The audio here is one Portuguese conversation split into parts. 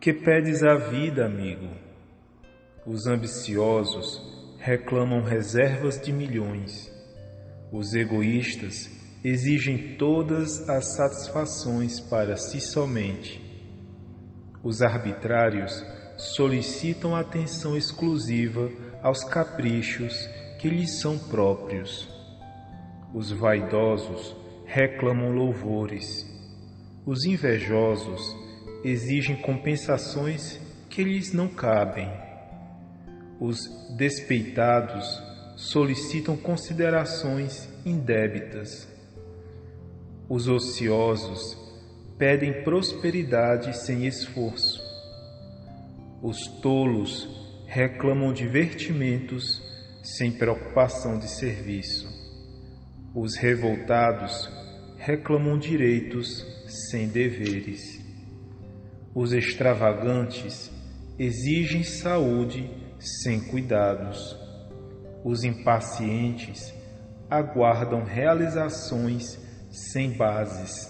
Que pedes a vida, amigo? Os ambiciosos reclamam reservas de milhões. Os egoístas exigem todas as satisfações para si somente. Os arbitrários solicitam atenção exclusiva aos caprichos que lhes são próprios. Os vaidosos reclamam louvores. Os invejosos exigem compensações que lhes não cabem. Os despeitados solicitam considerações indébitas. Os ociosos pedem prosperidade sem esforço. Os tolos reclamam divertimentos sem preocupação de serviço. Os revoltados reclamam direitos sem deveres. Os extravagantes exigem saúde sem cuidados. Os impacientes aguardam realizações sem bases.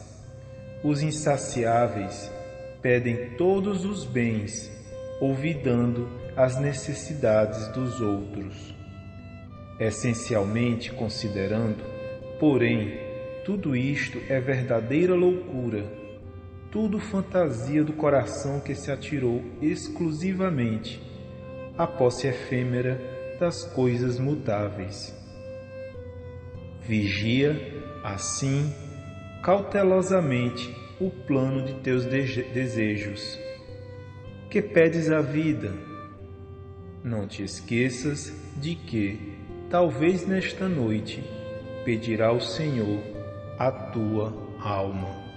Os insaciáveis pedem todos os bens, olvidando as necessidades dos outros. Essencialmente considerando, porém, tudo isto é verdadeira loucura, tudo fantasia do coração que se atirou exclusivamente à posse efêmera das coisas mutáveis. Vigia, assim, cautelosamente o plano de teus desejos. Que pedes a vida? Não te esqueças de que, talvez nesta noite, pedirá o Senhor a tua alma.